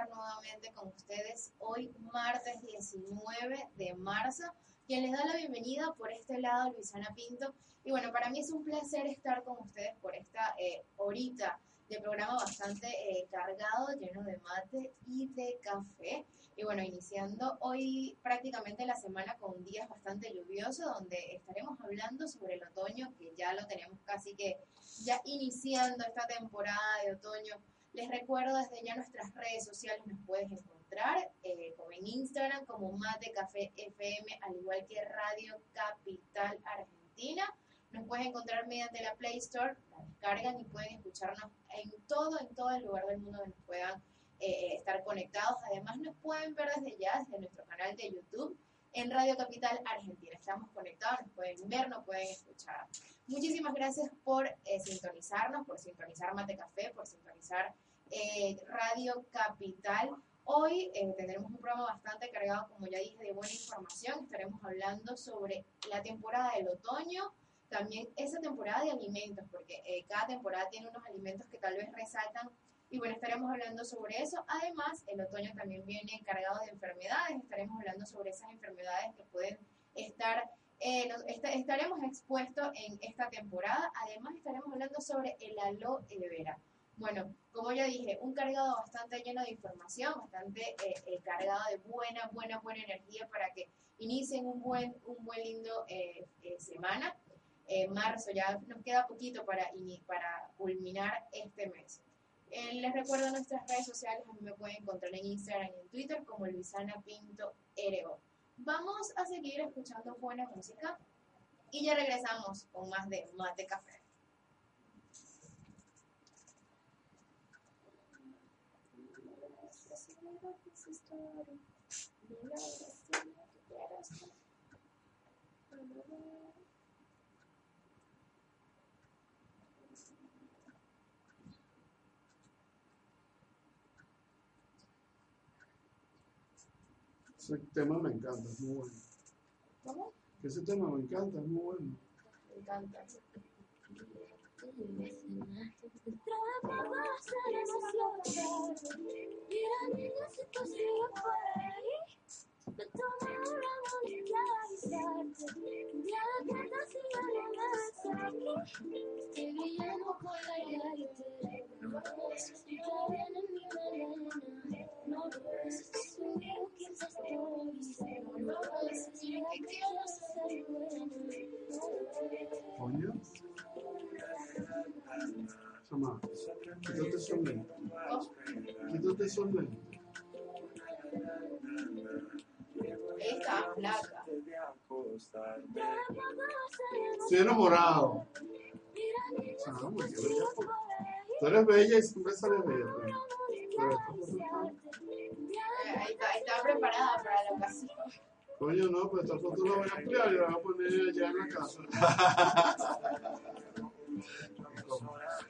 estar nuevamente con ustedes hoy, martes 19 de marzo. Quien les da la bienvenida por este lado, Luisana Pinto. Y bueno, para mí es un placer estar con ustedes por esta eh, horita de programa bastante eh, cargado, lleno de mate y de café. Y bueno, iniciando hoy prácticamente la semana con días bastante lluviosos, donde estaremos hablando sobre el otoño, que ya lo tenemos casi que ya iniciando esta temporada de otoño. Les recuerdo desde ya nuestras redes sociales nos puedes encontrar, eh, como en Instagram, como Mate Café FM, al igual que Radio Capital Argentina. Nos puedes encontrar mediante la Play Store, la descargan y pueden escucharnos en todo, en todo el lugar del mundo donde nos puedan eh, estar conectados. Además, nos pueden ver desde ya, desde nuestro canal de YouTube en Radio Capital Argentina. Estamos conectados, nos pueden ver, nos pueden escuchar. Muchísimas gracias por eh, sintonizarnos, por sintonizar Mate Café, por sintonizar eh, Radio Capital. Hoy tendremos un programa bastante cargado, como ya dije, de buena información. Estaremos hablando sobre la temporada del otoño, también esa temporada de alimentos, porque cada temporada tiene unos alimentos que tal vez resaltan y bueno, estaremos hablando sobre eso. Además, el otoño también viene cargado de enfermedades. Estaremos hablando sobre esas enfermedades que pueden estar, eh, estaremos expuestos en esta temporada. Además, estaremos hablando sobre el aloe vera. Bueno, como ya dije, un cargado bastante lleno de información, bastante eh, eh, cargado de buena, buena, buena energía para que inicien un buen, un buen lindo semana. marzo ya nos queda poquito para, para culminar este mes. Eh, les recuerdo nuestras redes sociales, a mí me pueden encontrar en Instagram y en Twitter como Luisana Pinto Ereo. Vamos a seguir escuchando buena música y ya regresamos con más de Mate Café. Ese tema me encanta, es muy bueno. ¿Cómo? Ese tema me encanta, es muy bueno. Me encanta. Coño. Chama, quítate esos lentes. Quítate esos lentes. Esta flaca. Estoy enamorado. Tú eres bella y siempre sales bella. Pero, pero está- Ahí está, preparada para la ocasión. Coño, no, pues esta foto la voy a ampliar y la voy a poner allá en la casa.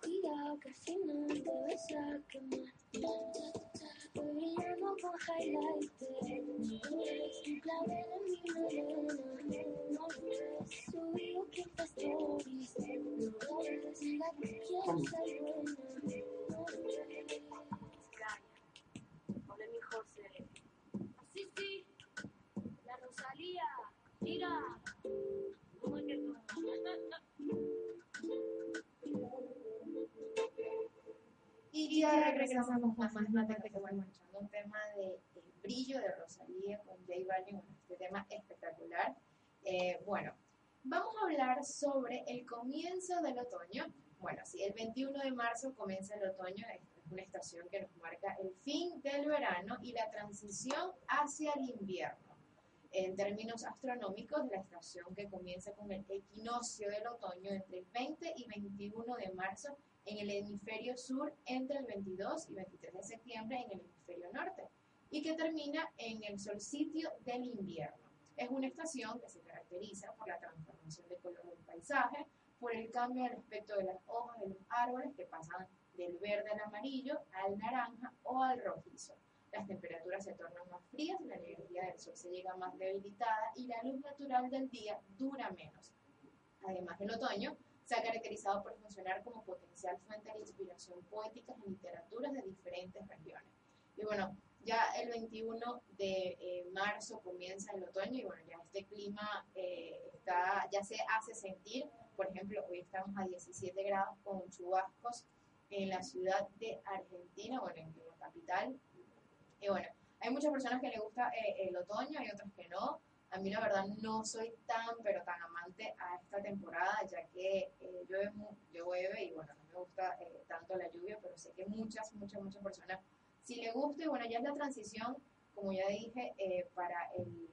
Cuidado que al final te vas a quemar. Brillando con highlighter. Un clavel en mi melena. No ves, subido 15 stories. No ves, la que quiero ser buena. No ves. Hola, mi José. Sí, sí. La Rosalía. Mira. Ya regresamos con más Mate Café, bueno, escuchando un tema de El brillo de Rosalía con J Balvin, este tema espectacular. Eh, bueno, vamos a hablar sobre el comienzo del otoño. Bueno, sí, el 21 de marzo comienza el otoño, es una estación que nos marca el fin del verano y la transición hacia el invierno. En términos astronómicos, la estación que comienza con el equinoccio del otoño entre el 20 y 21 de marzo en el hemisferio sur, entre el 22 y 23 de septiembre en el hemisferio norte, y que termina en el solsticio del invierno. Es una estación que se caracteriza por la transformación de color del paisaje, por el cambio del aspecto de las hojas de los árboles que pasan del verde al amarillo, al naranja o al rojizo. Las temperaturas se tornan más frías, la energía del sol se llega más debilitada y la luz natural del día dura menos. Además, el otoño se ha caracterizado por funcionar como potencial fuente de inspiración poética en literaturas de diferentes regiones. Y bueno, ya el 21 de eh, marzo comienza el otoño y bueno, ya este clima eh, está, ya se hace sentir. Por ejemplo, hoy estamos a 17 grados con chubascos en la ciudad de Argentina, bueno, en la capital. Y bueno, hay muchas personas que les gusta eh, el otoño, hay otras que no. A mí la verdad no soy tan, pero tan amante a esta temporada, ya que eh, llueve, llueve y bueno, no me gusta eh, tanto la lluvia, pero sé que muchas, muchas, muchas personas sí le gusta. Y bueno, ya es la transición, como ya dije, eh, para el,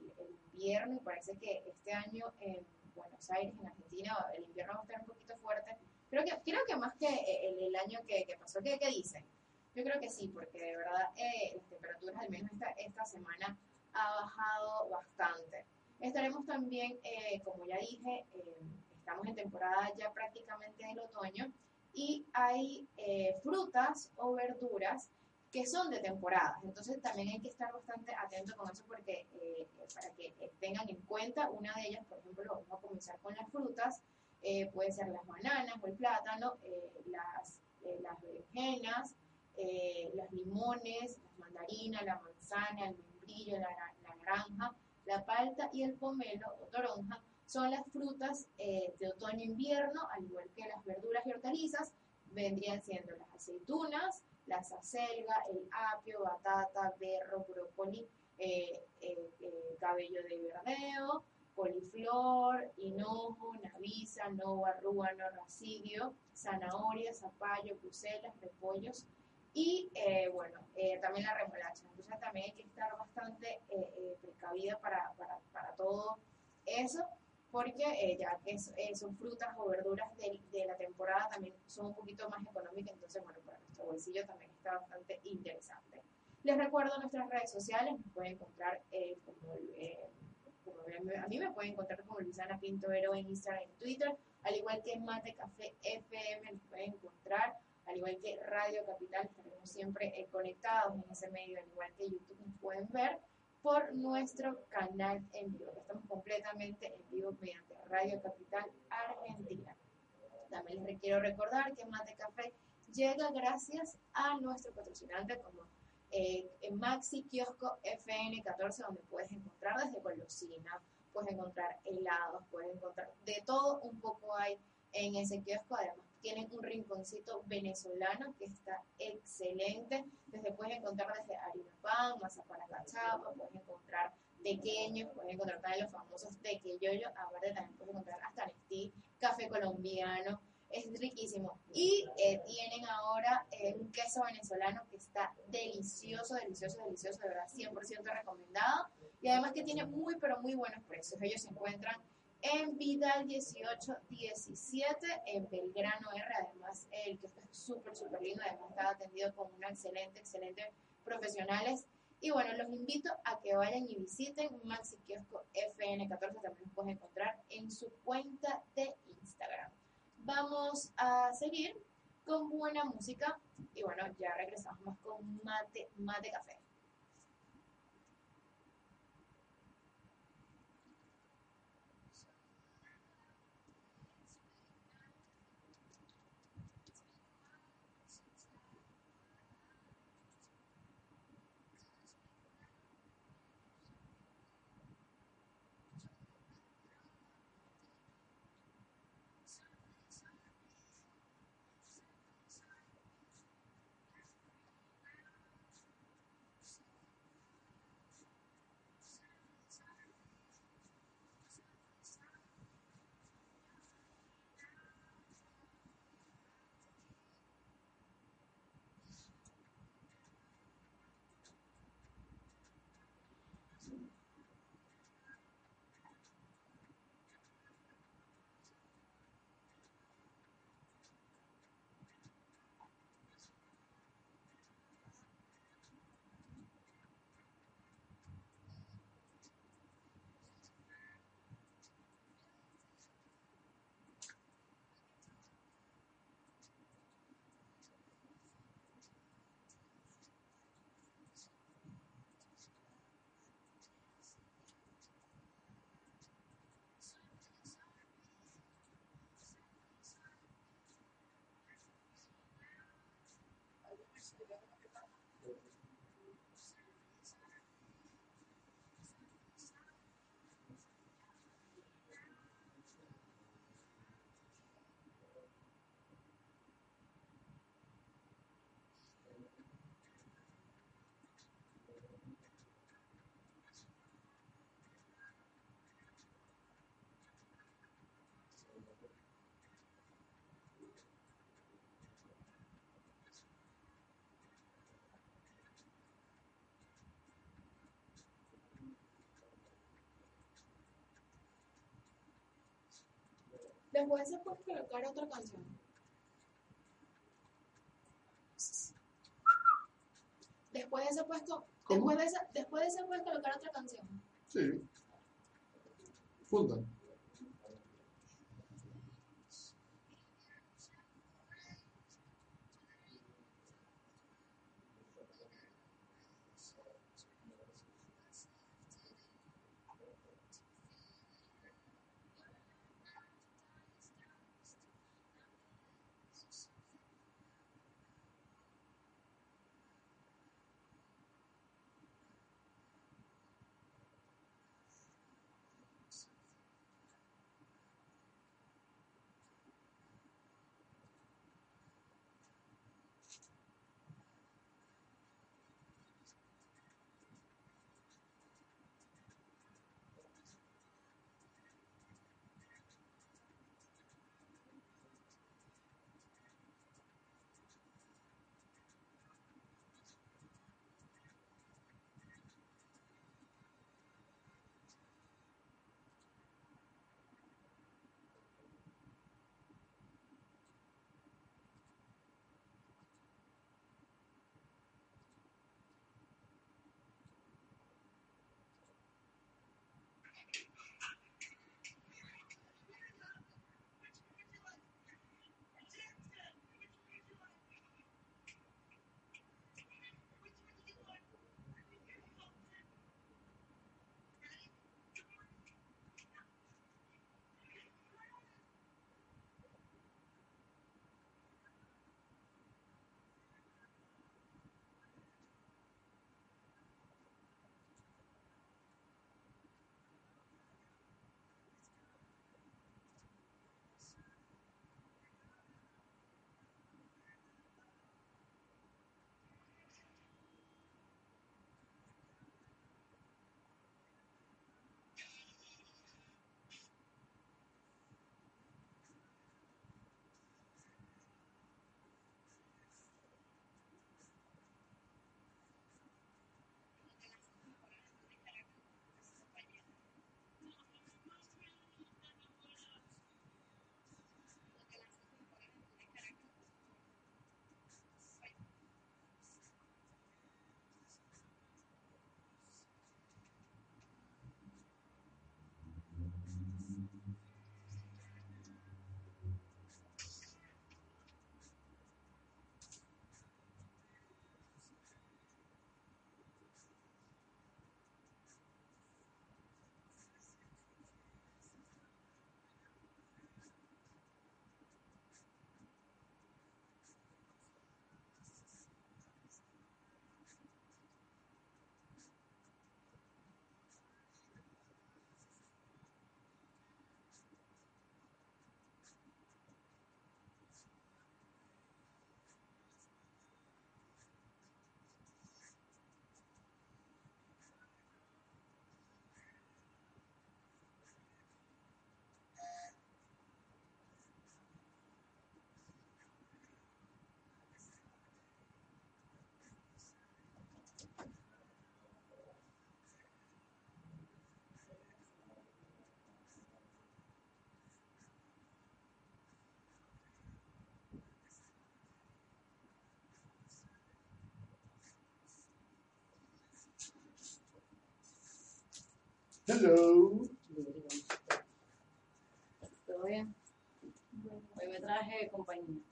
invierno y parece que este año en Buenos Aires, en Argentina, el invierno va a estar un poquito fuerte Creo que, creo que más que el, el año que, que pasó, ¿qué, ¿qué, dicen? Yo creo que sí, porque de verdad eh, las temperaturas, al menos esta, esta semana, ha bajado bastante. Estaremos también, eh, como ya dije, eh, estamos en temporada ya prácticamente del otoño y hay eh, frutas o verduras que son de temporada. Entonces también hay que estar bastante atento con eso porque eh, para que tengan en cuenta una de ellas, por ejemplo, vamos a comenzar con las frutas eh, puede ser las bananas o el plátano, eh, las, eh, las berenjenas, eh, los limones, las mandarinas, la manzana, el membrillo, la, la, naranja, la palta y el pomelo o toronja son las frutas eh, de otoño-invierno, al igual que las verduras y hortalizas, vendrían siendo las aceitunas, la acelga, el apio, batata, berro, brócoli, cabello de verdeo, coliflor, hinojo, naviza, nova, rúano, racidio, zanahoria, zapallo, bruselas, repollos y, eh, bueno, eh, también la remolacha. Entonces también hay que estar bastante eh, eh precavida para, para, para, todo eso, porque eh, ya que es, son frutas o verduras de, de, la temporada también son un poquito más económicas, entonces, bueno, para nuestro bolsillo también está bastante interesante. Les recuerdo nuestras redes sociales, nos pueden encontrar como a mí me pueden encontrar como Luisana Pintovero en Instagram y Twitter, al igual que Mate Café FM pueden encontrar, al igual que Radio Capital, estaremos siempre eh, conectados en ese medio, al igual que YouTube nos pueden ver por nuestro canal en vivo. Estamos completamente en vivo mediante Radio Capital Argentina. También les quiero recordar que Mate Café llega gracias a nuestro patrocinante como eh, Maxi Kiosco FN14, donde puedes encontrar desde golosinas, puedes encontrar helados, puedes encontrar de todo un poco hay en ese kiosco. Además, tienen un rinconcito venezolano que está excelente. Desde puedes encontrar desde harina pan, masa para cachapa, puedes encontrar pequeños, puedes encontrar también los famosos tequeyoyo, aparte también puedes encontrar hasta Nestí, café colombiano, es riquísimo. Y eh, tienen ahora eh, un queso venezolano que está delicioso, delicioso, delicioso, de verdad, 100% recomendado. Y además que tiene muy, pero muy buenos precios. Ellos se encuentran en Vidal 1817, en Belgrano R. Además, el que es súper, súper lindo. Además, está atendido con una excelente, excelente profesionales. Y bueno, los invito a que vayan y visiten Maxi Kiosco FN14. También los pueden encontrar en su cuenta de Instagram vamos a seguir con buena música y bueno, ya regresamos más con mate, mate café. students. Después se puede colocar otra canción. Después de ese puesto, ¿Cómo? después de ese, después de ese puedes colocar otra canción. Sí. Punta. Hello. ¿Todo bien? Hoy me traje compañía.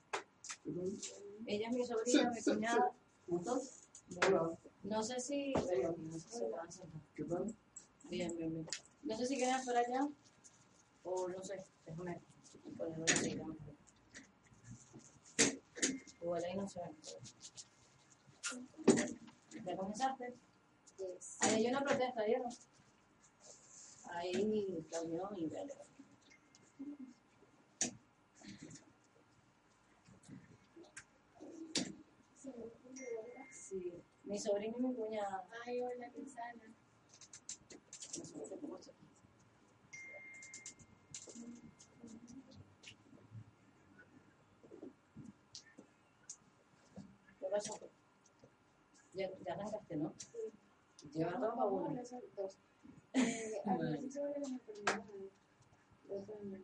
Ella es mi sobrina, mi cuñada. Hola. No sé si. pero no sé si se van a sentar. ¿Qué tal? Bien, bien, bien. No sé si quieren esperar allá o no sé. Déjame ponerlo así. déjame ver. Igual ahí no se ve. ¿Ya comenzaste? Yes. Ahí hay una protesta, ¿vieron? Ahí, camión y vele. Sí, mi sobrino y mi cuñada. Ay, hola, sé qué pasa. ¿Qué pasó? Ya, ya arrancaste, ¿no? Lleva dos a Vamos a uno. Sobre dos. Eh, hablar sobre las enfermedades. de otoño.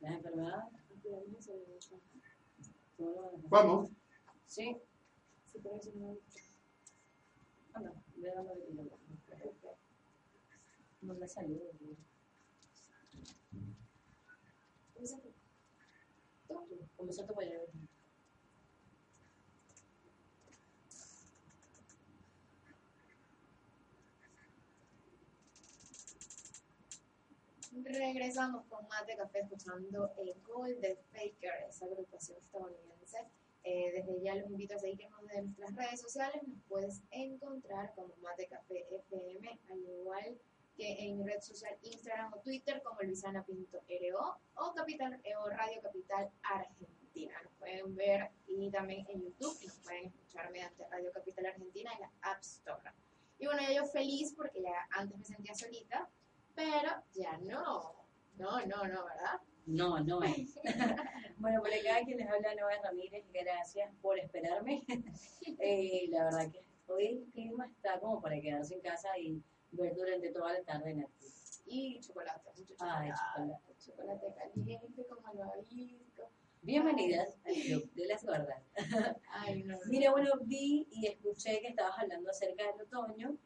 Las enfermedades. Hablamos sobre eso. ¿cómo lo van a? Vamos. Sí, Sí, por eso no anda, ve dando de tiro. No me salió. Tu allá. Regresamos con Mate Café escuchando el Gold de Faker, esa agrupación estadounidense. Eh, desde ya los invito a seguirnos en nuestras redes sociales. Nos puedes encontrar como Mate Café FM, al igual que en red social Instagram o Twitter como Luisana Pinto RO o Capital o Radio Capital Argentina. Nos pueden ver y también en YouTube y nos pueden escuchar mediante Radio Capital Argentina en la App Store. Y bueno, yo feliz porque ya antes me sentía solita, pero ya no. No, no, no, ¿verdad? No, no es. bueno, por acá quien les habla Noé Ramírez, gracias por esperarme. Eh, la verdad que hoy el clima está como para quedarse en casa y ver durante toda la tarde Netflix. Y chocolate, mucho chocolate. Ay, chocolate. Chocolate caliente con malvavisco. Bienvenidas al Club de las Gordas. Ay, no. no. Mira, bueno, vi y escuché que estabas hablando acerca del otoño,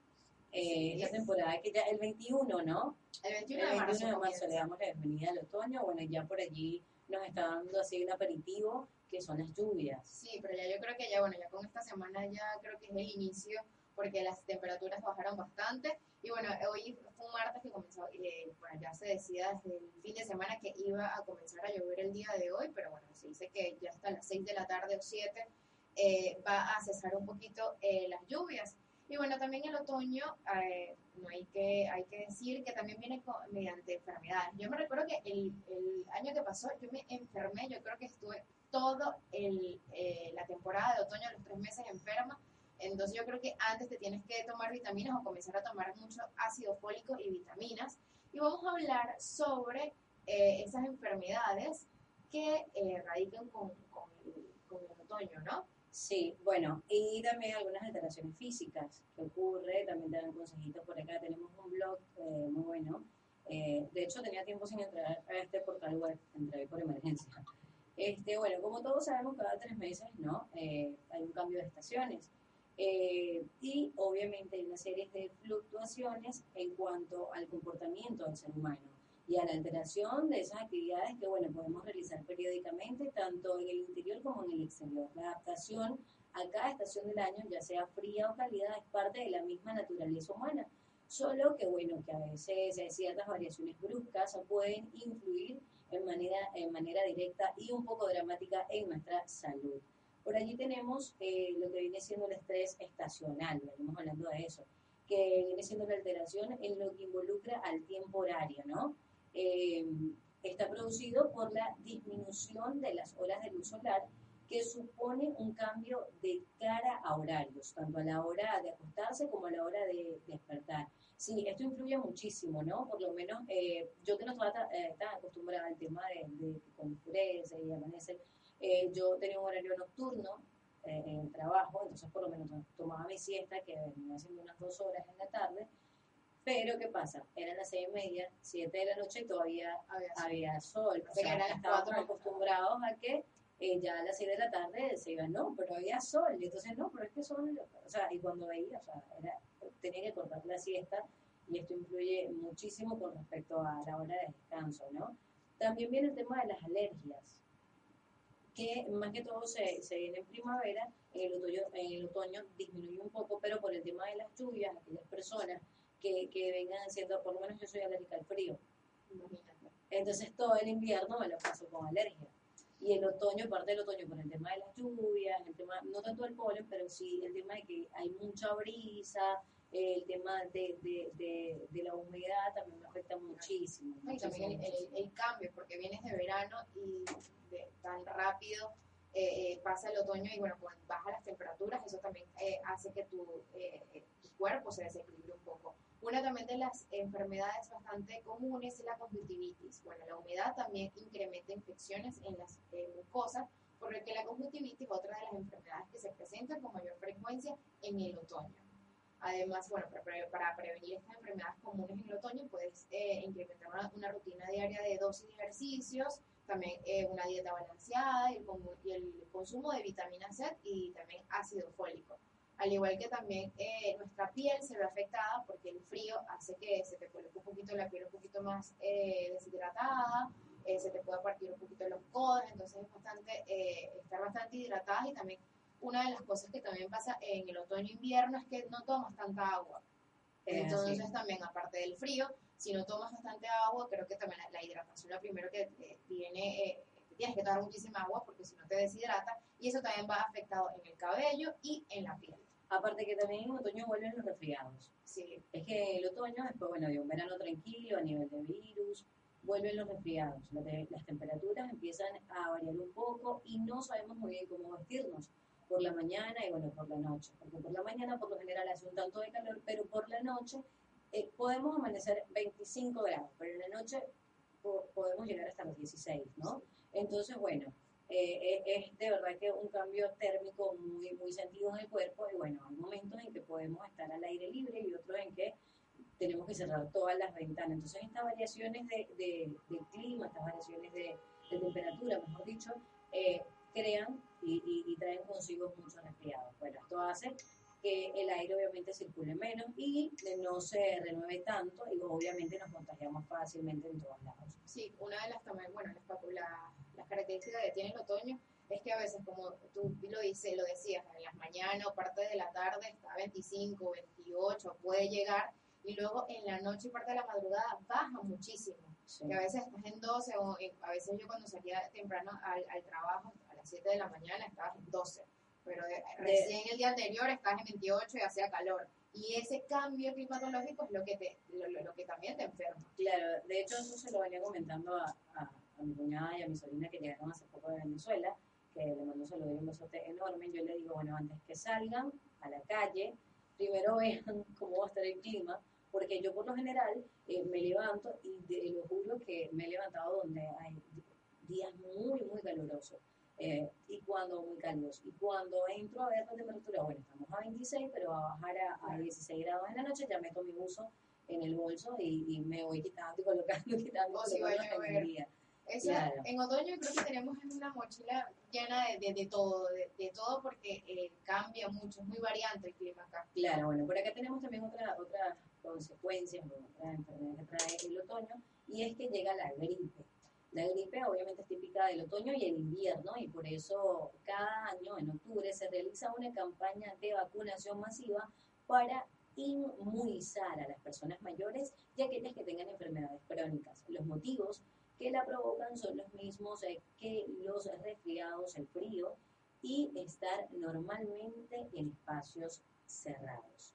eh, esta temporada que ya el 21, ¿no? el 21 El de marzo. 21 de marzo comienza. le damos la bienvenida al otoño. Bueno, ya por allí nos está dando así un aperitivo que son las lluvias. Sí, pero ya yo creo que ya, bueno, ya con esta semana ya creo que es el inicio, porque las temperaturas bajaron bastante. Y bueno, hoy fue un martes que comenzó, eh, bueno, ya se decía desde el fin de semana que iba a comenzar a llover el día de hoy, pero bueno, se dice que ya hasta las 6 de la tarde o 7 eh, va a cesar un poquito eh, las lluvias. Y bueno, también el otoño, eh, no hay que, hay que decir que también viene co- mediante enfermedades. Yo me recuerdo que el, el año que pasó yo me enfermé, yo creo que estuve todo el, eh, la temporada de otoño, los tres meses enferma. Entonces yo creo que antes te tienes que tomar vitaminas o comenzar a tomar mucho ácido fólico y vitaminas. Y vamos a hablar sobre eh, esas enfermedades que eh, radican con, con con el otoño, ¿no? Sí, bueno, y también algunas alteraciones físicas que ocurre, también te dan consejitos por acá, tenemos un blog eh, muy bueno, eh, de hecho tenía tiempo sin entrar a este portal web, entré por emergencia. Este, bueno, como todos sabemos, cada tres meses, ¿no? Eh, hay un cambio de estaciones. Eh, y obviamente hay una serie de fluctuaciones en cuanto al comportamiento del ser humano y a la alteración de esas actividades que, bueno, podemos realizar periódicamente, tanto en el interior como en el exterior. La adaptación a cada estación del año, ya sea fría o cálida, es parte de la misma naturaleza humana. Solo que, bueno, que a veces ciertas variaciones bruscas pueden influir en manera, en manera directa y un poco dramática en nuestra salud. Por allí tenemos eh, lo que viene siendo el estrés estacional, venimos hablando de eso, que viene siendo la alteración en lo que involucra al tiempo horario, ¿no? Eh, está producido por la disminución de las horas de luz solar que supone un cambio de cara a horarios, tanto a la hora de acostarse como a la hora de despertar. Sí, esto influye muchísimo, ¿no? Por lo menos eh, yo que no estaba ta- eh, tan acostumbrada al tema de, de cuando oscurece y amanece, eh, yo tenía un horario nocturno eh, en el trabajo, entonces por lo menos tomaba mi siesta, que venía haciendo unas dos horas en la tarde, pero ¿qué pasa? Eran las seis y media, siete de la noche y todavía Había había sol. O sea, eran cuatro. acostumbrados a que eh, ya a las 6 de la tarde se iba, no, pero había sol. Y entonces, no, pero es que son, o sea, y cuando veía, o sea, era, tenía que cortar la siesta y esto influye muchísimo con respecto a la hora de descanso, ¿no? También viene el tema de las alergias, que más que todo se, se viene en primavera, en el, otoño, en el otoño disminuye un poco, pero por el tema de las lluvias, aquellas personas que, que vengan siendo, por lo menos yo soy alérgica al frío, entonces todo el invierno me lo paso con alergia. Y el otoño, parte del otoño, por el tema de las lluvias, el tema, no tanto el polen, pero sí el tema de que hay mucha brisa, el tema de, de, de, de la humedad también me afecta muchísimo. Y también el, muchísimo, el- el cambio, porque vienes de verano y de- tan rápido eh, eh, pasa el otoño y bueno, cuando bajan las temperaturas, eso también eh, hace que tu, eh, eh, tu cuerpo se desequilibre un poco. Una también de las enfermedades bastante comunes es la conjuntivitis. Bueno, la humedad también incrementa infecciones en las mucosas, por lo que la conjuntivitis es otra de las enfermedades que se presentan con mayor frecuencia en el otoño. Además, bueno, para, pre- para prevenir estas enfermedades comunes en el otoño, puedes eh, implementar una, rutina diaria de dosis de ejercicios, también eh, una dieta balanceada y el consumo de vitamina C y también ácido fólico. Al igual que también eh, nuestra piel se ve afectada porque el frío hace que se te coloque un poquito la piel un poquito más eh, deshidratada, eh, se te pueda partir un poquito los codos, entonces es bastante, estar bastante hidratada y también una de las cosas que también pasa en el otoño-invierno es que no tomas tanta agua. Eh, Entonces sí. también, aparte del frío, si no tomas bastante agua, creo que también la, la hidratación lo primero que viene, eh, tienes que tomar muchísima agua porque si no te deshidrata y eso también va afectado en el cabello y en la piel. Aparte que también en otoño vuelven los resfriados. Sí, Es que el otoño, después, bueno, de un verano tranquilo a nivel de virus, vuelven los resfriados. Te- Las temperaturas empiezan a variar un poco y no sabemos muy bien cómo vestirnos por la mañana y bueno, por la noche. Porque por la mañana por lo general hace un tanto de calor, pero por la noche eh, podemos amanecer 25 grados, pero en la noche po- podemos llegar hasta los 16, ¿no? Entonces, bueno, eh, es de verdad que un cambio térmico muy, muy sentido en el cuerpo y bueno, hay momentos en que podemos estar al aire libre y otros en que tenemos que cerrar todas las ventanas. Entonces estas variaciones de, de, de clima, estas variaciones de, de temperatura, mejor dicho, eh, crean y, y- y traen consigo muchos resfriados. Bueno, esto hace que el aire obviamente circule menos y no se renueve tanto y obviamente nos contagiamos fácilmente en todos lados. sí, una de las también, bueno, las, pacu- la- las características que tiene el otoño es que a veces, como tú lo, dice, lo decías, en las mañanas o parte de la tarde está 25, 28, puede llegar, y luego en la noche y parte de la madrugada baja muchísimo. Sí. que a veces estás en 12 o en- a veces yo cuando salía temprano al, al trabajo a las 7 de la mañana estabas en 12, pero de- recién el día anterior estabas en 28 y hacía calor. Y ese cambio climatológico es lo que, te, lo, lo- lo que también te enferma. Claro, de hecho eso se lo venía comentando a, a- a mi cuñada y a mi sobrina que llegaron hace poco de Venezuela, que le mando un saludo y un besote enorme. Yo le digo, bueno, antes que salgan a la calle, primero vean cómo va a estar el clima, porque yo por lo general eh, me levanto y de, lo juro que me he levantado donde hay días muy, muy calurosos. eh, y cuando muy cálidos. Y cuando entro a ver la temperatura, bueno, estamos a 26, pero va a bajar a, a 16 grados en la noche, ya meto mi buzo en el bolso y, y me voy quitando y colocando, quitando, O si colocando va a hasta llover. el día. Claro. En otoño creo que tenemos una mochila llena de, de, de todo, de, de todo porque eh, cambia mucho, es muy variante el clima acá. Claro, bueno, por acá tenemos también otra, otras consecuencias, o otra enfermedad que trae el otoño, y es que llega la gripe. La gripe obviamente es típica del otoño y el invierno, y por eso cada año, en octubre, se realiza una campaña de vacunación masiva para inmunizar a las personas mayores y aquellas que tengan enfermedades crónicas. Los motivos que la provocan son los mismos eh, que los resfriados, el frío y estar normalmente en espacios cerrados.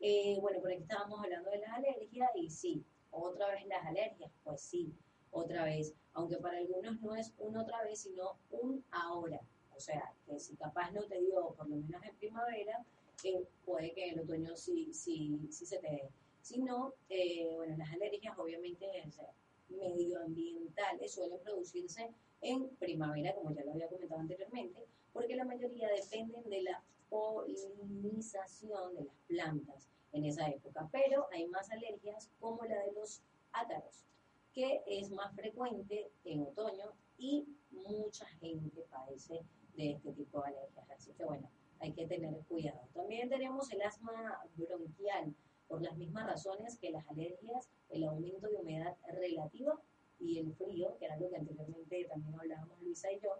Eh, bueno, por aquí estábamos hablando de las alergias y sí, otra vez las alergias, pues sí, otra vez, aunque para algunos no es un otra vez, sino un ahora. O sea, que si capaz no te dio, por lo menos en primavera, eh, puede que en el otoño sí, sí, sí se te dé. Si no, eh, bueno, las alergias obviamente es, eh, medioambientales suelen producirse en primavera, como ya lo había comentado anteriormente, porque la mayoría dependen de la polinización de las plantas en esa época. Pero hay más alergias como la de los ácaros, que es más frecuente en otoño y mucha gente padece de este tipo de alergias. Así que bueno, hay que tener cuidado. También tenemos el asma bronquial, por las mismas razones que las alergias, el aumento de humedad relativa y el frío, que era lo que anteriormente también hablábamos Luisa y yo,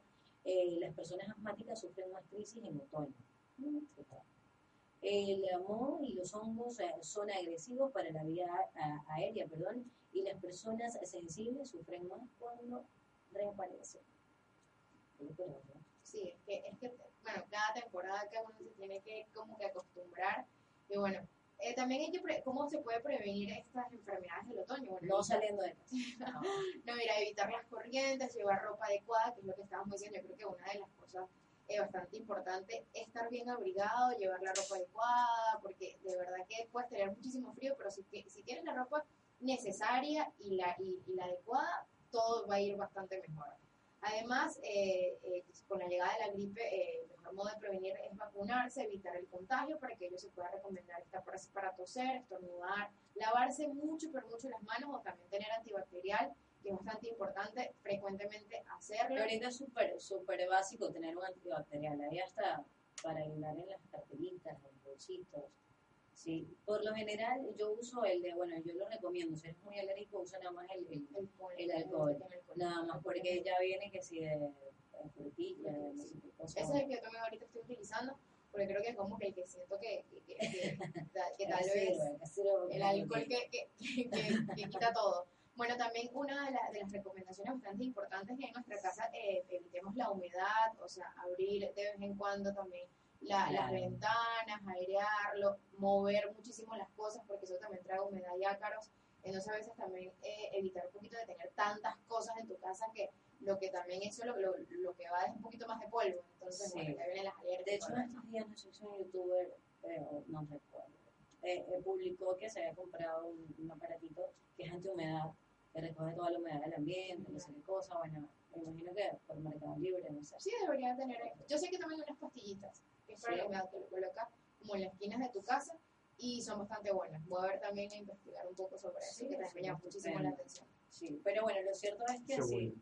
eh, las personas asmáticas sufren más crisis en otoño. El moho y los hongos eh, son agresivos para la vía aérea, perdón, y las personas sensibles sufren más cuando reaparecen. Sí, es que, es que, bueno, cada temporada que uno se tiene que como que acostumbrar. Y bueno, eh, también hay que, pre- ¿cómo se puede prevenir estas enfermedades del otoño? Bueno, No saliendo de casa. No. No, mira, evitar las corrientes, llevar ropa adecuada, que es lo que estábamos diciendo. Yo creo que una de las cosas eh, bastante importante es estar bien abrigado, llevar la ropa adecuada, porque de verdad que puedes tener muchísimo frío, pero si, si tienes la ropa necesaria y la, y, y la adecuada, todo va a ir bastante mejor. Además, eh, eh, con la llegada de la gripe, eh, mejor modo de prevenir es vacunarse, evitar el contagio, para que ello se pueda recomendar esta para, para toser, estornudar, lavarse mucho, pero mucho las manos o también tener antibacterial, que es bastante importante frecuentemente hacerlo. Pero ahorita es súper súper básico tener un antibacterial. Ahí hasta para ayudar en las carteritas, en los bolsitos. Sí, por lo general yo uso el de, bueno, yo lo recomiendo, si eres muy alérgico usa nada más el, el- el, el alcohol. nada más porque ya viene que si de, de frutilla, de no sé qué cosa. Ese es el que yo también ahorita estoy utilizando, porque creo que es como que el que siento que, que, que, que- tal vez el alcohol que, quita todo. Bueno, también una de, la- de las recomendaciones bastante importantes es que en nuestra casa eh, evitemos la humedad, o sea, abrir de vez en cuando también la- las Claro. ventanas, airearlo, mover muchísimo las cosas, porque eso también trae humedad y ácaros. Entonces, a veces también eh, evitar un poquito de tener tantas cosas en tu casa que lo que también eso lo, lo, lo que va es un poquito más de polvo. Entonces, Sí. bueno, vienen las alergias. De hecho, en estos días, no sé si un youtuber, eh, o no recuerdo, eh, eh, publicó que se había comprado un, un aparatito que es antihumedad, que recoge toda la humedad del ambiente, no sé qué cosa. Bueno, me imagino que por Mercado Libre, no sé. Sí, debería tener. Yo sé que también hay unas pastillitas, que es para Sí. la humedad, que lo colocas como en las esquinas de tu casa y son bastante buenas. Voy a ver también a investigar un poco sobre eso, Sí, que me sí, llama muchísimo la atención. Sí, pero bueno, lo cierto es que sí.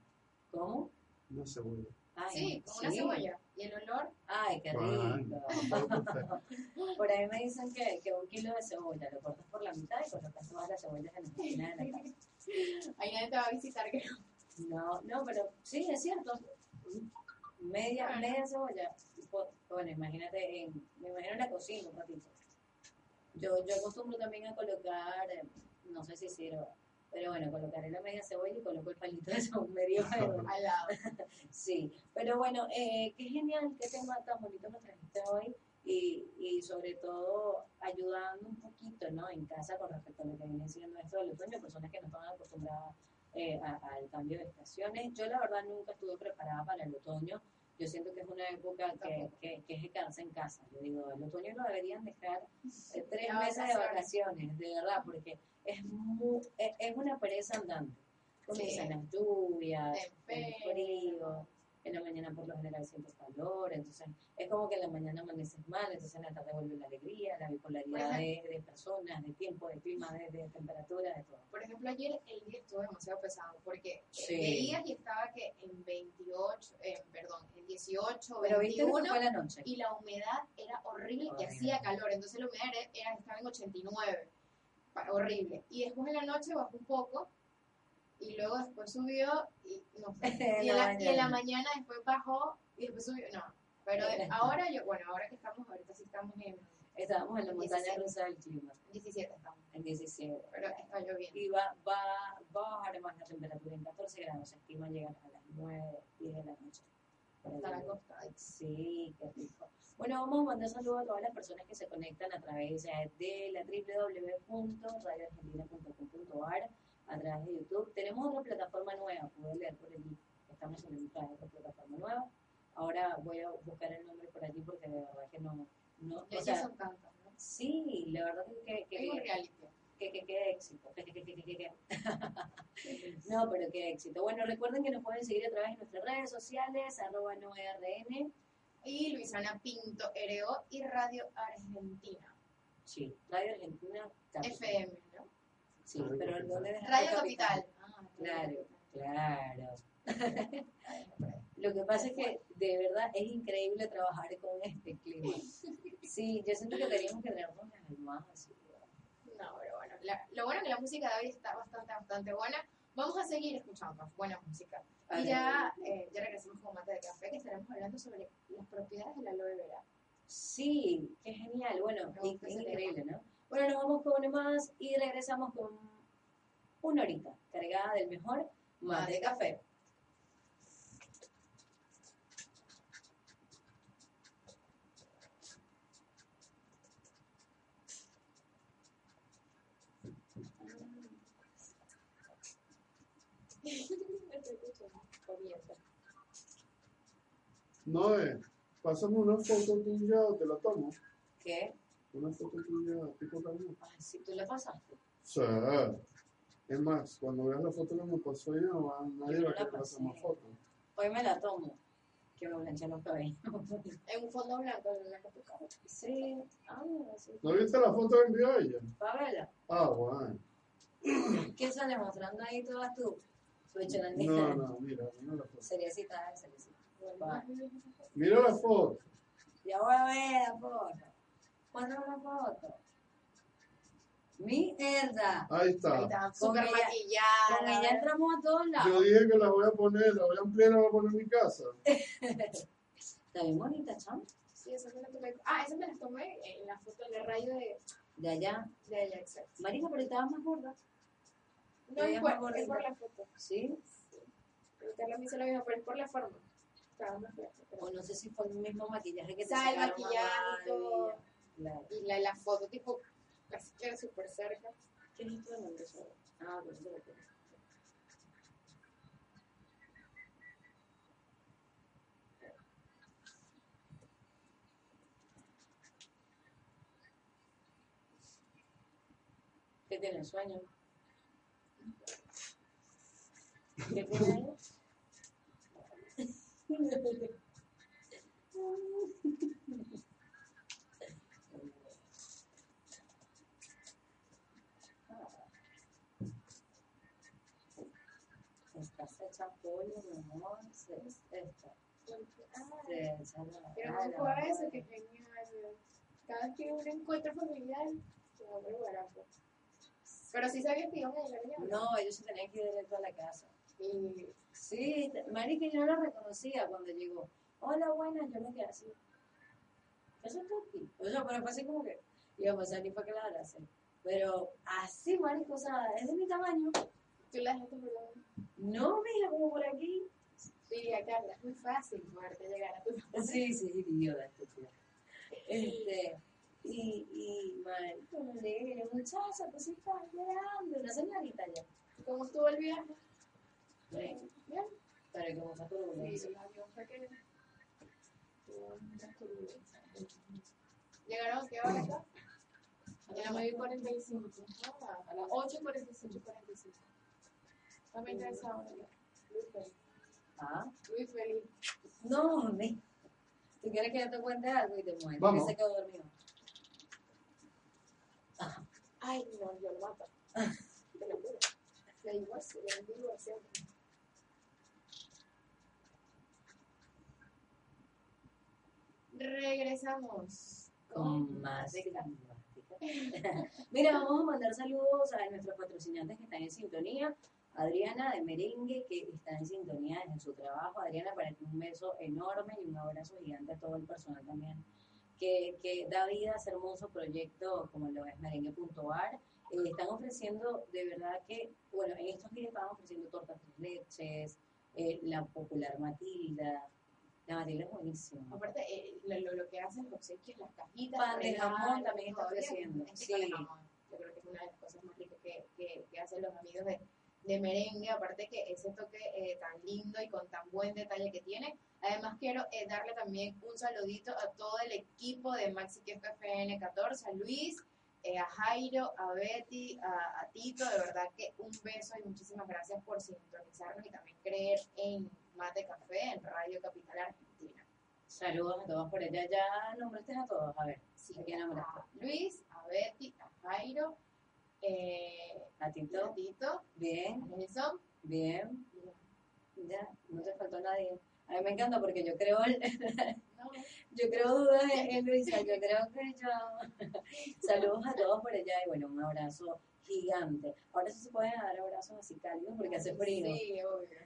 ¿Cómo? Una cebolla. Ay, Sí, con una cebolla. Y el olor, Ay, qué rico. perfecto. Por ahí me dicen que, que un kilo de cebolla lo cortas por la mitad y colocas todas las cebollas en la esquina de la casa. ahí nadie te va a visitar, creo. No, no, pero sí, es cierto. Media, Bueno. media cebolla. Bueno, imagínate, en, me imagino en la cocina un ratito. Yo, yo acostumbro también a colocar, eh, no sé si sirva, pero bueno, colocaré la media cebolla y coloco el palito de un medio. Al lado. Sí, pero bueno, eh, qué genial, qué tema tan bonito nos trajiste hoy y, y sobre todo ayudando un poquito, ¿no? En casa con respecto a lo que viene siendo esto del otoño, personas que no estaban acostumbradas eh, al cambio de estaciones. Yo la verdad nunca estuve preparada para el otoño. Yo siento que es una época que, que, que es de quedarse en casa. Yo digo, el otoño lo deberían dejar eh, tres meses de vacaciones. de verdad, porque es, mu- es, es una pereza andante. Comienzan Sí. las lluvias, el frío, en la mañana por lo general sientes calor, entonces es como que en la mañana amaneces mal, entonces en la tarde vuelve la alegría, la bipolaridad de, de personas, de tiempo, de clima, de, de temperatura, de todo. Por ejemplo, ayer el día estuvo demasiado pesado porque eh, Sí. veías y estaba que en 28, eh, perdón, en 18, Pero viste lo que 21 fue la noche. y la humedad era horrible y Horrible. hacía calor, entonces la humedad era, era- estaba en 89, pa- horrible. Y después en la noche bajó un poco y luego después subió y no sé. En y, en la la, y en la mañana. después bajó y después subió, no. Pero de- ahora yo, bueno, ahora que estamos, ahorita sí estamos en Estábamos en la montaña 17. rusa del clima, 17 estamos, en 17. pero está lloviendo. Y va, va, va a bajar más la temperatura en 14 grados, se estima llegar a las 9, 10 de la noche. Por ahí. Estar acostado. Sí, qué rico. Bueno, vamos a mandar saludos a todas las personas que se conectan a través de la www.radioargentina.com.ar, a través de YouTube. Tenemos otra plataforma nueva, pueden leer por allí. Estamos en de otra plataforma nueva. Ahora voy a buscar el nombre por allí porque de verdad que no. no o sea, son tantas, ¿no? sí, la verdad que, que, que, que, que, que éxito. Que, que. No, pero qué éxito. Bueno, recuerden que nos pueden seguir a través de nuestras redes sociales, arroba noerrn. Y Luisana Pinto, RO y Radio Argentina. Sí, Radio Argentina Capital. FM, ¿no? Sí, pero ¿en dónde es Radio Capital. Ah, Claro, claro. Capital. Lo que pasa es que de verdad es increíble trabajar con este clima. Sí, yo siento que teníamos que tenernos las más así. No, pero bueno, la- lo bueno es que la música de hoy está bastante, bastante buena. Vamos a seguir escuchando buena música. Y ya, eh, ya regresamos con Mate de Café, que estaremos hablando sobre las propiedades del aloe vera. Sí, qué genial. Bueno, es increíble, ¿no? Bueno, nos vamos con más y regresamos con una horita cargada del mejor más de café. No, eh, pásame una foto tuya o te la tomo. ¿Qué? Una foto tuya, tipo también. Ay, si tú le pasaste. Sí. Es más, cuando veas la foto que me pasó ella, no va- nadie Yo va a la querer hacer más fotos. Hoy me la tomo. Que me planché los cabellos. En un fondo blanco, en la que tu cara. Sí. Ah, sí. ¿No viste la foto que envió ella? Pamela, Ah, bueno. ¿qué sale mostrando ahí todas tú? No, no, mira, mira la foto. Seriecita, seriecita. Mira la foto. Ya voy a ver la foto. La foto. Mierda. Ahí Ahí está. está, Con súper ella- maquillada. Con ella entramos a todos Yo lados. dije que la voy a poner, la voy a ampliar y la voy a poner en mi casa. Está bien bonita, chamo. Sí, esa me la tomé. Ah, esa me la tomé en la foto de rayo de, De allá. de ella, exacto. Marica, pero estaba más gorda. No, es por, es por la foto. ¿Sí? Pero Carla me hizo lo mismo, pero es por la forma. Estaba más flaca. O no sé si fue el mismo maquillaje que te O sea, el maquillaje y todo. Claro. Y la, la foto, tipo, casi que era súper cerca. ¿Qué es impresora? Ah, pues lo tengo. ¿Qué tiene sueño? ¿Qué tiene Estás hecha pollo, mi amor. Se, esta, Ah, se echa la Pero cara, no fue eso, que genial. Cada que uno encuentra familiar, se va a barato. Pero sí sabías que iban a llegar allá. No, ellos se tenían que ir directo a la casa. Y Sí, Marica, yo no la reconocía cuando llegó. Hola, buena, yo me quedé así. ¿Qué haces tú aquí? O sea, pero fue así como que iba a pasar ni para que la abracé. Pero así, marico, o sea, es de mi tamaño. tú la dejaste por donde. No, mija, como por aquí. Sí, Carla, es muy fácil poderte llegar a tu Sí, sí, idiota, estúpida. Este, y, y, marico, me llegué, muchacha, pues sí, estás llorando, una señorita ya. ¿Cómo estuvo el viaje? Bien, Bien. pero como está turbulencia. Sí, el avión fue que tuvo muchas turbulencias. ¿Llegaron qué hora acá? A las 9.45. Ah, a las 8.45, 45. También ya. Ah, Luis Feliz. no, me. ¿Tú quieres que yo te cuente algo y te mueres? Vamos. Que se quedó dormido. Ay, no, yo lo mato. Te lo juro. Le así, le digo así. Regresamos Con más de Mira, vamos a mandar saludos a nuestros patrocinantes que están en sintonía. Adriana de Merengue, que está en sintonía desde su trabajo. Adriana, para ti un beso enorme y un abrazo gigante a todo el personal también que, que da vida a ese hermoso proyecto como lo es merengue.ar. Eh, están ofreciendo, de verdad que, bueno, en estos días estaban ofreciendo tortas de leches, eh, la popular Matilda. La Matilda es buenísima. Aparte, eh, lo, lo, que hacen los obsequios, las cajitas. Pan de jamón también está ofreciendo, sí. Yo creo que es una de las cosas más ricas que, que, que hacen los amigos de, de merengue. Aparte que ese toque eh, tan lindo y con tan buen detalle que tiene. Además, quiero eh, darle también un saludito a todo el equipo de Maxi FN 14, a Luis, eh, a Jairo, a Betty, a, a Tito. De verdad que un beso y muchísimas gracias por sintonizarnos y también creer en Mate Café, en Radio Capital Argentina. Saludos a todos por allá. Ya nombraste a todos. A ver, Sí, ¿a quién nombraste? a Luis, a Betty, a Jairo, eh, A a Tito. Tito, a Bien, Nelson. bien. Ya, no te faltó nadie. A mí me encanta porque yo creo, el- No, yo creo dudas en, Luisa. Yo creo que yo. Saludos a todos por allá y bueno, un abrazo gigante. Ahora sí se pueden dar abrazos así cálidos porque hace frío. Sí, obvio.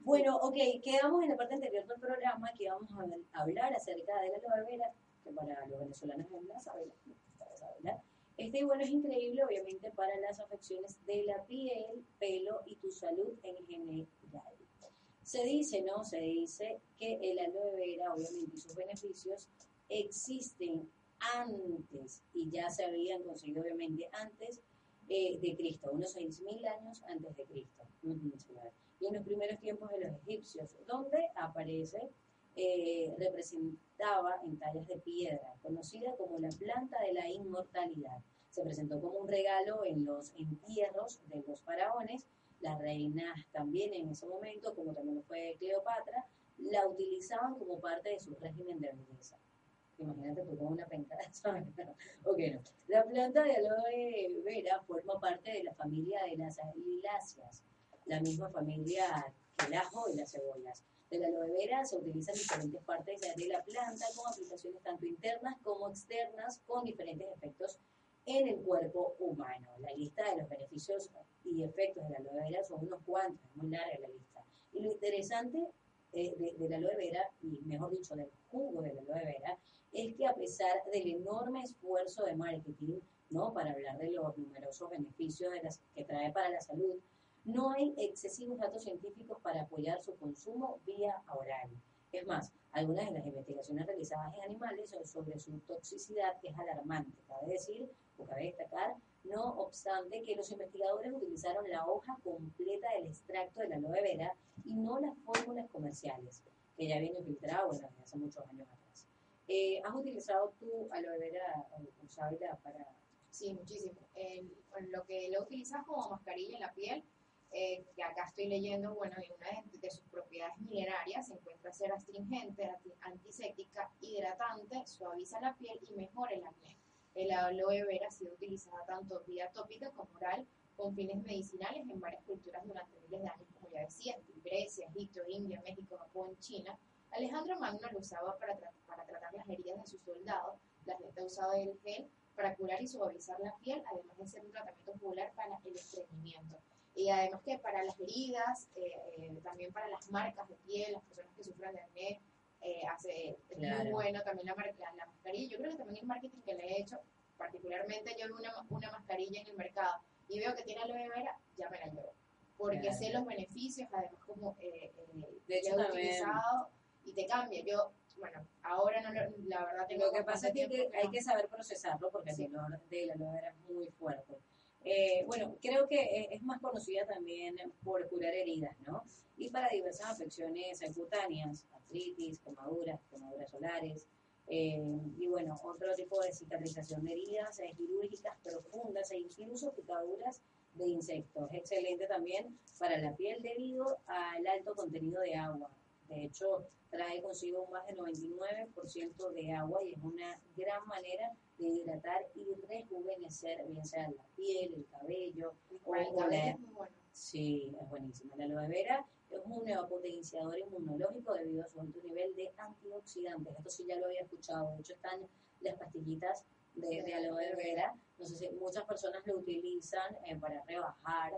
Bueno, ok, quedamos en la parte anterior del programa que vamos a habl- hablar acerca de la aloe vera, que para los venezolanos es la sabela. Este bueno es increíble, obviamente, para las afecciones de la piel, pelo y tu salud en general. Se dice, ¿no? Se dice que el aloe vera, obviamente, y sus beneficios existen antes y ya se habían conseguido, obviamente, antes eh, de Cristo, unos 6.000 años antes de Cristo. Y en los primeros tiempos de los egipcios, donde aparece, eh, en tallas de piedra, conocida como la planta de la inmortalidad. Se presentó como un regalo en los entierros de los faraones. Las reinas también en ese momento, como también lo fue Cleopatra, la utilizaban como parte de su régimen de belleza. Imagínate tú con una penca, ¿sabes? ok, no. La planta de aloe vera forma parte de la familia de las liláceas, la misma familia que el ajo y las cebollas. De la aloe vera se utilizan diferentes partes de la planta con aplicaciones tanto internas como externas con diferentes efectos en el cuerpo humano. La lista de los beneficios y efectos de la aloe vera son unos cuantos, es muy larga la lista. Y lo interesante de, de la aloe vera, y mejor dicho, del jugo de la aloe vera, es que a pesar del enorme esfuerzo de marketing, ¿no? Para hablar de los numerosos beneficios que trae para la salud, no hay excesivos datos científicos para apoyar su consumo vía oral. Es más, algunas de las investigaciones realizadas en animales sobre su toxicidad es alarmante. Cabe decir, o cabe destacar, no obstante que los investigadores utilizaron la hoja completa del extracto de la aloe vera y no las fórmulas comerciales, que ya vienen filtradas, bueno, desde hace muchos años atrás. Eh, ¿Has utilizado tu aloe vera, o sábila, para Sí, muchísimo. El- lo que lo utilizas como mascarilla en la piel, eh, que acá estoy leyendo, bueno, en una de, sus propiedades minerarias se encuentra ser astringente, anti- antiséptica, hidratante, suaviza la piel y mejora el acné. El aloe vera ha sido utilizada tanto vía tópica como oral con fines medicinales en varias culturas durante miles de años, como ya decía, en Grecia, Egipto, India, México, Japón, China. Alejandro Magno lo usaba para, para tratar las heridas de sus soldados. La gente ha usado el gel para curar y suavizar la piel, además de ser un tratamiento popular para el estreñimiento. Y además que para las heridas, eh, eh, también para las marcas de piel, las personas que sufran de acné, eh, hace, es muy bueno también la, la, la mascarilla. Yo creo que también el marketing que le he hecho, particularmente yo veo una, una mascarilla en el mercado y veo que tiene aloe vera, ya me la llevo. Porque Claro. sé los beneficios, además como eh, eh, De hecho, he utilizado y te cambia. Yo, bueno, ahora no lo- la verdad tengo Lo que pasa es que, hay que saber procesarlo porque Sí. el olor de la aloe vera es muy fuerte. Eh, bueno, creo que eh, es más conocida también por curar heridas, ¿no? Y para diversas afecciones cutáneas, artritis, quemaduras, quemaduras solares, eh, y bueno, otro tipo de cicatrización de heridas eh, quirúrgicas profundas e incluso picaduras de insectos. Excelente también para la piel debido al alto contenido de agua. De hecho, trae consigo más del 99% de agua y es una gran manera de hidratar y rejuvenecer, bien sea la piel, el cabello o, el cabello es muy bueno. Sí, es buenísima. La aloe vera es un neopotenciador inmunológico debido a su alto nivel de antioxidantes. Esto sí ya lo había escuchado. De hecho, están las pastillitas de, de aloe vera. No sé si muchas personas lo utilizan eh, para rebajar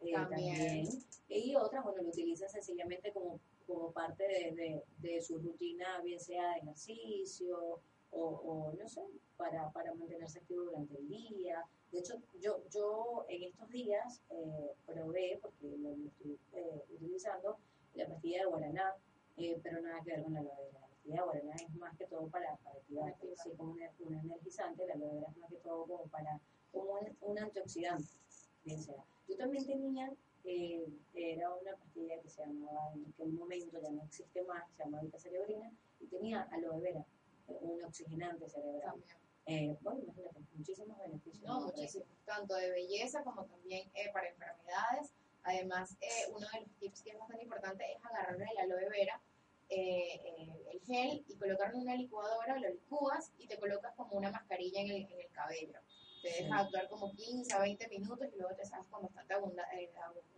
eh, También. también. Y otras, bueno, lo utilizan sencillamente como, como parte de, de, de su rutina, bien sea de ejercicio o, o no sé, para, para mantenerse activo durante el día. De hecho, yo, yo en estos días eh, probé, porque lo, estoy eh, utilizando, la pastilla de guaraná, eh, pero nada que ver con la aloe vera. La pastilla de guaraná es más que todo para, para activar, sí, como un, un energizante, la aloe vera es más que todo como para como un, un antioxidante, bien sea. Yo también tenía, eh, era una pastilla que se llamaba, en aquel momento ya no existe más, se llama Vita Cerebrina, y tenía aloe vera, un oxigenante cerebral. Eh, bueno, imagínate, muchísimos beneficios. No, muchísimo. Tanto de belleza como también eh, para enfermedades. Además, eh, uno de los tips que es bastante importante es agarrar el aloe vera, eh, eh, el gel, y colocarlo en una licuadora, lo licúas y te colocas como una mascarilla en el, en el cabello. Te Sí. deja actuar como 15 a 20 minutos y luego te sacas con bastante abunda- eh,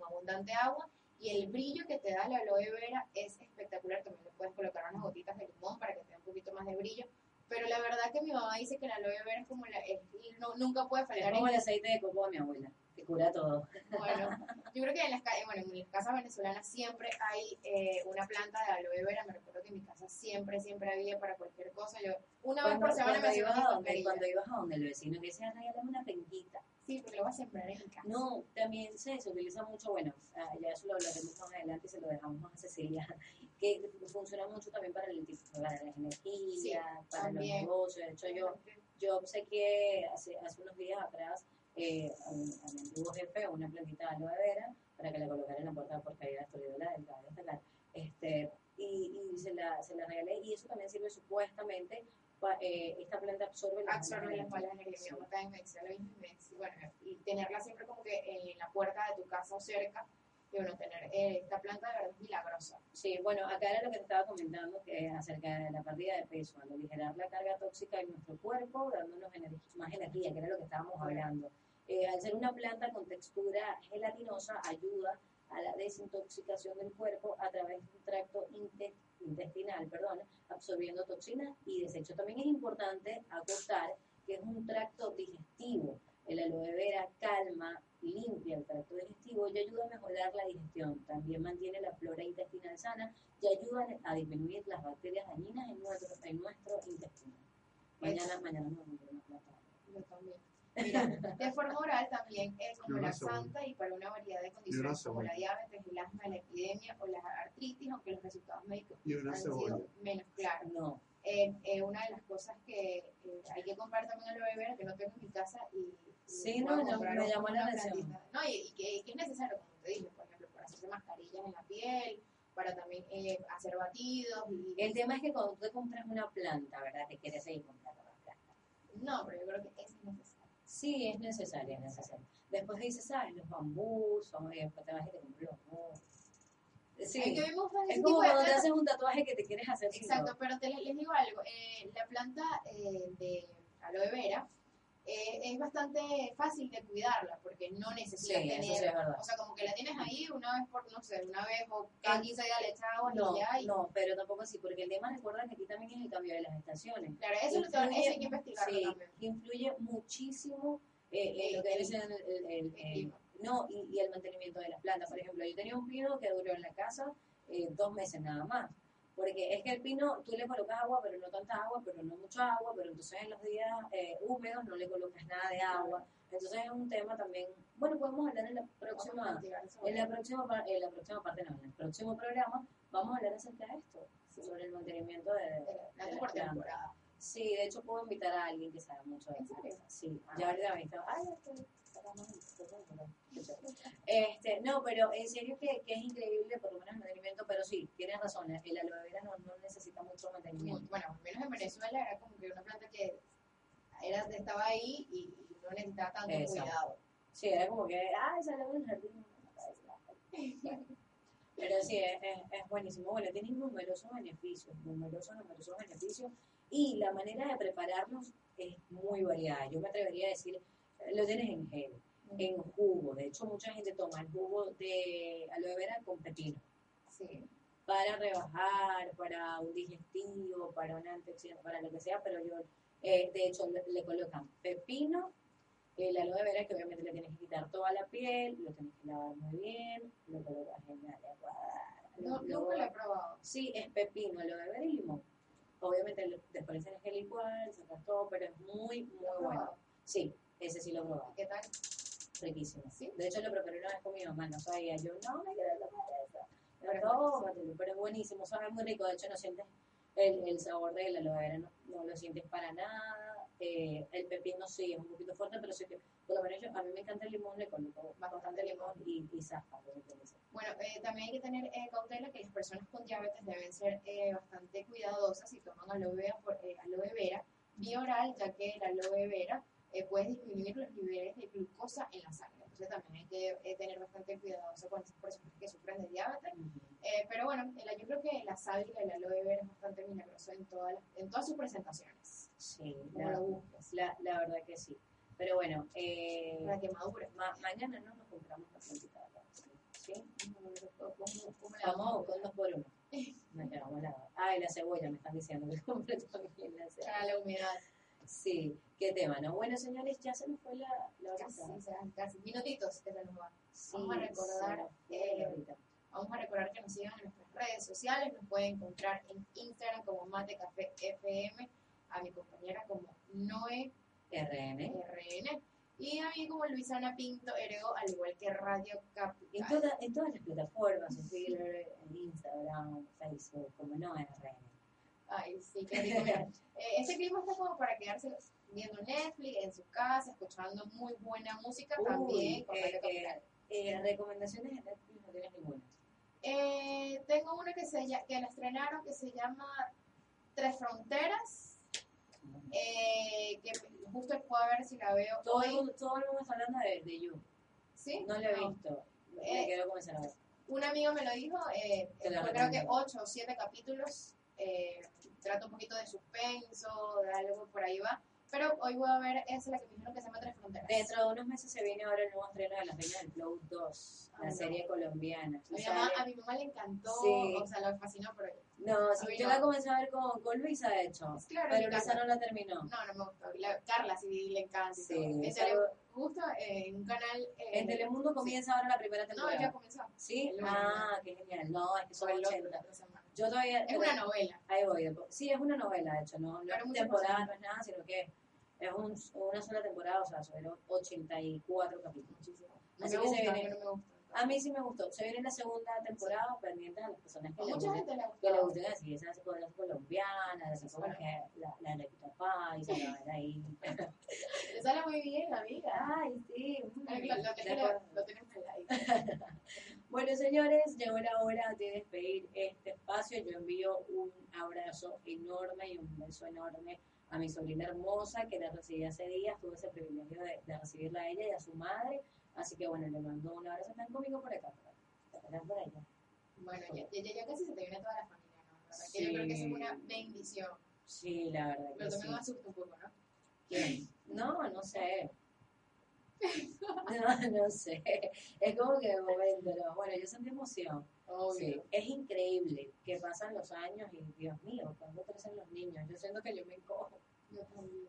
abundante agua. Y el brillo que te da la aloe vera es espectacular. También le puedes colocar unas gotitas de limón para que te dé un poquito más de brillo. Pero la verdad que mi mamá dice que la aloe vera es como la, es- no, nunca puede Es faltar como en el aceite de coco de mi abuela, que cura todo. bueno, yo creo que en las, bueno, en las casas venezolanas siempre hay eh, una planta de aloe vera. Me recuerdo que en mi casa siempre, siempre había para cualquier cosa. Yo una vez Cuando, por semana me hacía una a donde, cuando ibas a donde el vecino que decía, regálame una penquita. Sí, porque lo voy a sembrar en mi casa. No, también se, se utiliza mucho, bueno, ah, ya eso lo hablaremos más adelante y se lo dejamos más a Cecilia, que funciona mucho también para, el, para las energías, para también. los negocios. De hecho, yo, yo obsequié hace, hace unos días atrás eh, a, mi- a mi antiguo jefe una plantita de aloe vera para que la colocara en la puerta por caída de Florida, del cabe destacar. Este, y, y se, la, se la regalé y eso también sirve supuestamente, eh, esta planta absorbe las absorbe las y me decía, bueno, y tenerla siempre como que en la puerta de tu casa o cerca, y bueno, tener eh, esta planta de verdad es milagrosa. Sí, bueno, acá era lo que te estaba comentando que acerca de la pérdida de peso, al aligerar la carga tóxica en nuestro cuerpo, dándonos más energía, que era lo que estábamos hablando. Eh, al ser una planta con textura gelatinosa, ayuda a la desintoxicación del cuerpo a través de un tracto inte- intestinal, perdón, absorbiendo toxinas y desechos. También es importante acotar que es un tracto digestivo. El aloe vera calma, limpia el tracto digestivo y ayuda a mejorar la digestión. También mantiene la flora intestinal sana y ayuda a disminuir las bacterias dañinas en nuestro, en nuestro intestino. Mañana, mañana me voy a comprar una planta. Yo también. Mira, de forma oral también es como una la santa y para una variedad de condiciones como la diabetes, el asma, la epidemia o la artritis, aunque los resultados médicos han cebolla. sido menos claros. No, Eh, eh, una de las cosas que eh, hay que comprar también aloe vera que no tengo en mi casa y, y Sí, voy a no, no, me llamó la atención. No, y, y que, y que es necesario, como te dije, por ejemplo, para hacerse mascarillas en la piel, para también eh, hacer batidos y... el tema es que cuando tú te compras una planta, ¿verdad? Te quieres seguir comprando la planta. No, pero yo creo que es necesario. Sí, es necesaria, es necesaria. Después dices, ¿sabes? Los bambús, o y después te vas y te compras los bambús. Sí, Es a como cuando te haces un tatuaje que te quieres hacer Exacto, pero te, les digo algo, eh, la planta eh, de aloe vera eh, es bastante fácil de cuidarla porque no necesita Sí, eso tener, sí es verdad. o sea, como que la tienes ahí una vez por, no sé, una vez o cada 15 días le echas agua No, y ya, y no, pero tampoco así, porque el tema recuerda que aquí también es el cambio de las estaciones. claro, eso, lo tengo- eso hay que investigarlo sí, también. influye muchísimo eh, en lo que siendo el, el- el- El clima. no, y, y el mantenimiento de las plantas. Por ejemplo, yo tenía un pino que duró en la casa eh, dos meses nada más. Porque es que el pino, tú le colocas agua, pero no tanta agua, pero no mucha agua, pero entonces en los días eh, húmedos no le colocas nada de agua. Entonces es un tema también, bueno, podemos hablar en la próxima, en la próxima, en la próxima parte, no, en el próximo programa, vamos a hablar acerca de esto, sobre el mantenimiento de, De la de temporada. Sí, de hecho puedo invitar a alguien que sabe mucho de ¿En eso. Sí, Ah. ya ahorita me ay, estoy este, no, pero en serio que, que es increíble por lo menos el mantenimiento, pero sí, tienes razón, el aloe vera no, no necesita mucho mantenimiento. bueno, al menos en Venezuela era como que una planta que era, estaba ahí y, y no necesitaba tanto Exacto. cuidado. Sí, era como que, ay, salió del jardín. Pero sí, es, es, es buenísimo. Bueno, tiene numerosos beneficios, numerosos, numerosos beneficios. Y la manera de prepararlos es muy variada. Yo me atrevería a decir, eh, lo tienes en gel, en jugo. De hecho, mucha gente toma el jugo de aloe vera con pepino Sí. para rebajar, para un digestivo, para un antioxidante, para lo que sea, pero yo, eh, de hecho, le, le colocan pepino, el aloe vera, que obviamente le tienes que quitar toda la piel, lo tienes que lavar muy bien, lo colocas en la. No, lo- nunca lo he probado. Sí, es pepino, aloe vera y limón. Obviamente después tienes que licuar, sacas todo, pero es muy, muy ¿Lo has bueno. Sí, ese sí lo probado, ¿Qué tal? riquísimo. ¿Sí? De hecho lo preparé una vez con mi mamá, no sabía, yo no me quiero tomar eso. Pero tómatelo, pero es buenísimo, sabe muy rico, de hecho no sientes el, el sabor de la aloe vera, no, no lo sientes para nada. Eh, el pepino sí es un poquito fuerte, pero sí que, por lo menos yo, a mí me encanta el limón, le coloco bastante limón y, y dice. Bueno, eh, también hay que tener eh, cautela que las personas con diabetes deben ser eh, bastante cuidadosas si toman aloe vera, por, eh, aloe vera vía oral, ya que el aloe vera eh, puede disminuir los niveles de glucosa en la sangre. Entonces también hay que eh, tener bastante cuidadoso con esas personas que sufren de diabetes. Eh, pero bueno, el- yo creo que la sábila y el aloe vera es bastante milagroso en, todas las- en todas sus presentaciones. Sí, Como la, lo busques. la, la verdad que sí. Pero bueno, eh, Para que madure. ma- mañana no nos compramos la plantita de ¿sí? ¿Cómo- cómo la Vamos un dos por uno. Nos quedamos la... Ah, y la cebolla me están diciendo que compré también la cebolla. Para la humedad. Sí, qué tema, ¿no? Bueno, señores, ya se nos fue la, la Casi, sea, casi. Minutitos que se nos van. Sí, Vamos a recordar, eh. Vamos a recordar que nos sigan en nuestras redes sociales. Nos pueden encontrar en Instagram como Mate Café FM, a mi compañera como Noe RN. RN y a mí como Luisana Pinto Erego, al igual que Radio En, Capital. toda- en todas las plataformas, en Twitter, en Instagram, Facebook, como no RN. Ay, sí, qué rico. Mira, este clima está como para quedarse viendo Netflix en su casa, escuchando muy buena música Uy, también. con eh, eh, eh, recomendaciones en Netflix no tienes ninguna. Eh, tengo una que, se, que la estrenaron que se llama Tres Fronteras, eh, que justo puedo ver si la veo Todo el hoy. mundo, todo el mundo está hablando de, de You. ¿Sí? No lo he No. visto. Eh, Me quiero comenzar a ver. Un amigo me lo dijo, eh, la fue creo que recomiendo. ocho o siete capítulos, eh, trata un poquito de suspenso, de algo por ahí va, pero hoy voy a ver esa la que me dijeron que se llama Tres Fronteras. Dentro de unos meses se viene ahora el nuevo estreno de La Reina del Flow 2, Ah, la no. serie colombiana. mi mamá, a mi mamá le encantó, Sí. o sea, le fascinó, pero No, sí, yo no. la comencé a ver con, con Luisa, de hecho. claro, Pero le Luisa no la terminó. No, no me gustó. La- Carla sí le encanta. Sí, Tele- algo- justo eh, en un canal. eh, En Telemundo comienza ahora la primera No, temporada. ya comenzó. ¿Sí? Ah, qué genial. No, es que son Fue el otro, 80. Yo todavía... Es una novela. Ahí voy. Sí, es una novela, de hecho. No, no es temporada, no es nada, sino que es un, una sola temporada, o sea, son 84 capítulos. Muchísimo. Así me que se gusta, viene- a mí no me gusta. A mí sí me gustó. Se viene la segunda temporada pendiente a las personas que A le mucha gusten, gente le que le gusten así, esas cosas colombianas, como Claro. que la, la Arequita Paisa, la vaina ahí. Le sale muy bien, amiga. Ay, sí. Ay, Lo, lo, de tenés- acuerdo. lo tenés al like. Bueno, señores, llegó la hora de despedir este espacio. Yo envío un abrazo enorme y un beso enorme a mi sobrina hermosa que la recibí hace días. Tuve ese privilegio de, de recibirla a ella y a su madre. Así que bueno, le mando un abrazo. Están conmigo por acá. Están por allá. Bueno, ya, ya, ya casi se te viene toda la familia, ¿no? La verdad que. Yo creo que eso es una bendición. Sí, la verdad que Pero sí. también me asusta un poco, ¿no? ¿Quién? No, no sé. No, no sé. Es como que de momento, no. Bueno, yo sentí emoción. Sí, es increíble que pasan los años y Dios mío, cuando crecen los niños, yo siento que yo me encojo. Yo también.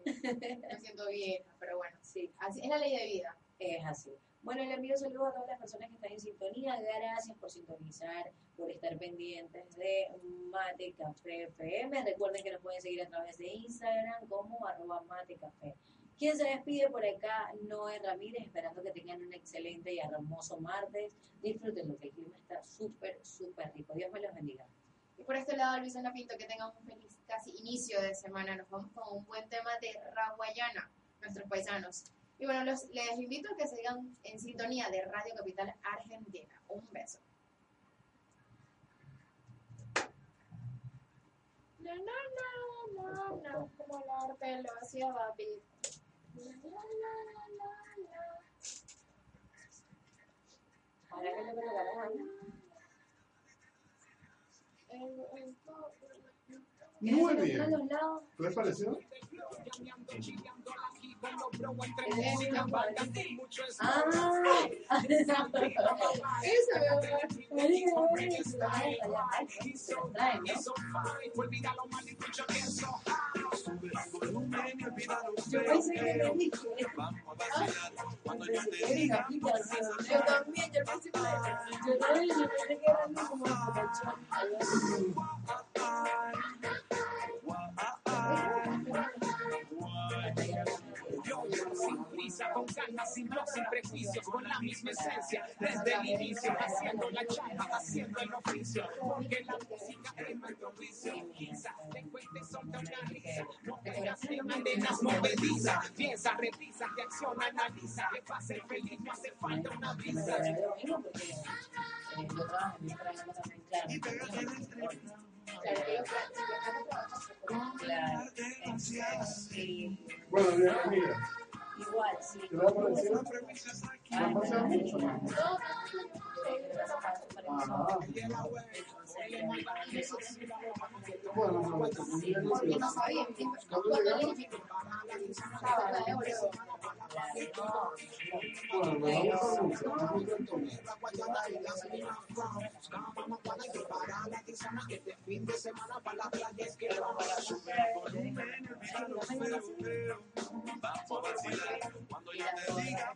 Me siento vieja, pero bueno. Sí, Así es la ley de vida. es así. Bueno, le envío saludos a todas las personas que están en sintonía. Gracias por sintonizar, por estar pendientes de Mate Café FM. Recuerden que nos pueden seguir a través de Instagram como arroba Mate Café. Quien se despide por acá, Noé Ramírez, esperando que tengan un excelente y hermoso martes. Disfruten lo que el clima está súper, súper rico. Dios me los bendiga. Y por este lado, Luisana Pinto, que tengan un feliz casi inicio de semana. Nos vamos con un buen tema de Raguayana, nuestros paisanos. Y bueno, los, les invito a que sigan en sintonía de Radio Capital Argentina. Un beso. Na, na, na, na, como el arte lo hacía Babi. Muy bien. Ah, Yo pensé que le dije. Pensé que era una aplicación. Yo también, yo al principio Yo también, yo pensé que era algo como aprovechar. Sin prisa, con calma, sin blog, sin prejuicios, con la misma esencia, desde el inicio, haciendo la chamba, haciendo el oficio, porque la música es nuestro vicio. Quizá te solta una risa, no tengas en arenas movedizas, piensa, revisa, reacciona, analiza, que para ser feliz no hace falta una visa. de domingo porque eh, yo trabajo en mi programa también, claro. Claro, yo trabajo. Claro. Sí, Bueno, bienvenida. igual, sí. ¿Qué le ha parecido? ¿Le ha Ay, pasado me mucho? encanta. Ah, bueno, no, no, no, porque no sabían. Cuando yo te diga,